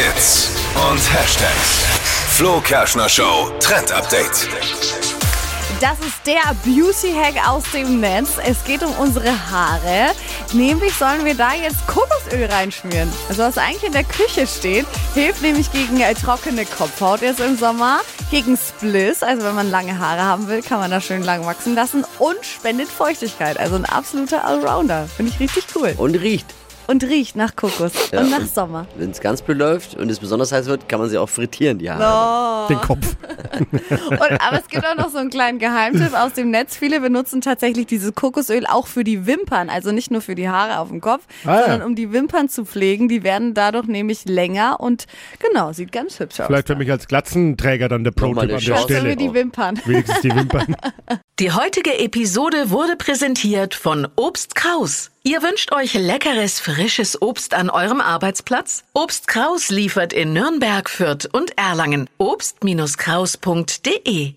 Hits und Hashtags. Flo Kerschner Show Trend Update. Das ist der Beauty-Hack aus dem Netz. Es geht um unsere Haare. Nämlich sollen wir da jetzt Kokosöl reinschmieren. Also was eigentlich in der Küche steht, hilft nämlich gegen äh, trockene Kopfhaut jetzt im Sommer, gegen Spliss, also wenn man lange Haare haben will, kann man das schön lang wachsen lassen und spendet Feuchtigkeit. Also ein absoluter Allrounder. Finde ich richtig cool. Und riecht. Und riecht nach Kokos Ja, und nach und Sommer. Wenn es ganz blöd läuft und es besonders heiß wird, kann man sie auch frittieren, die Haare. Den Kopf. Und, aber es gibt auch noch so einen kleinen Geheimtipp aus dem Netz. Viele benutzen tatsächlich dieses Kokosöl auch für die Wimpern. Also nicht nur für die Haare auf dem Kopf, Ah, ja. sondern um die Wimpern zu pflegen. Die werden dadurch nämlich länger und genau, sieht ganz hübsch aus. Vielleicht für mich als Glatzenträger dann der Pro-Tipp an der Chance. Stelle. für die Wimpern. Wenigstens die Wimpern. Die heutige Episode wurde präsentiert von Obst Kraus. Ihr wünscht euch leckeres, frisches Obst an eurem Arbeitsplatz? Obst Kraus liefert in Nürnberg, Fürth und Erlangen. Obst-Kraus.de www.ftf.de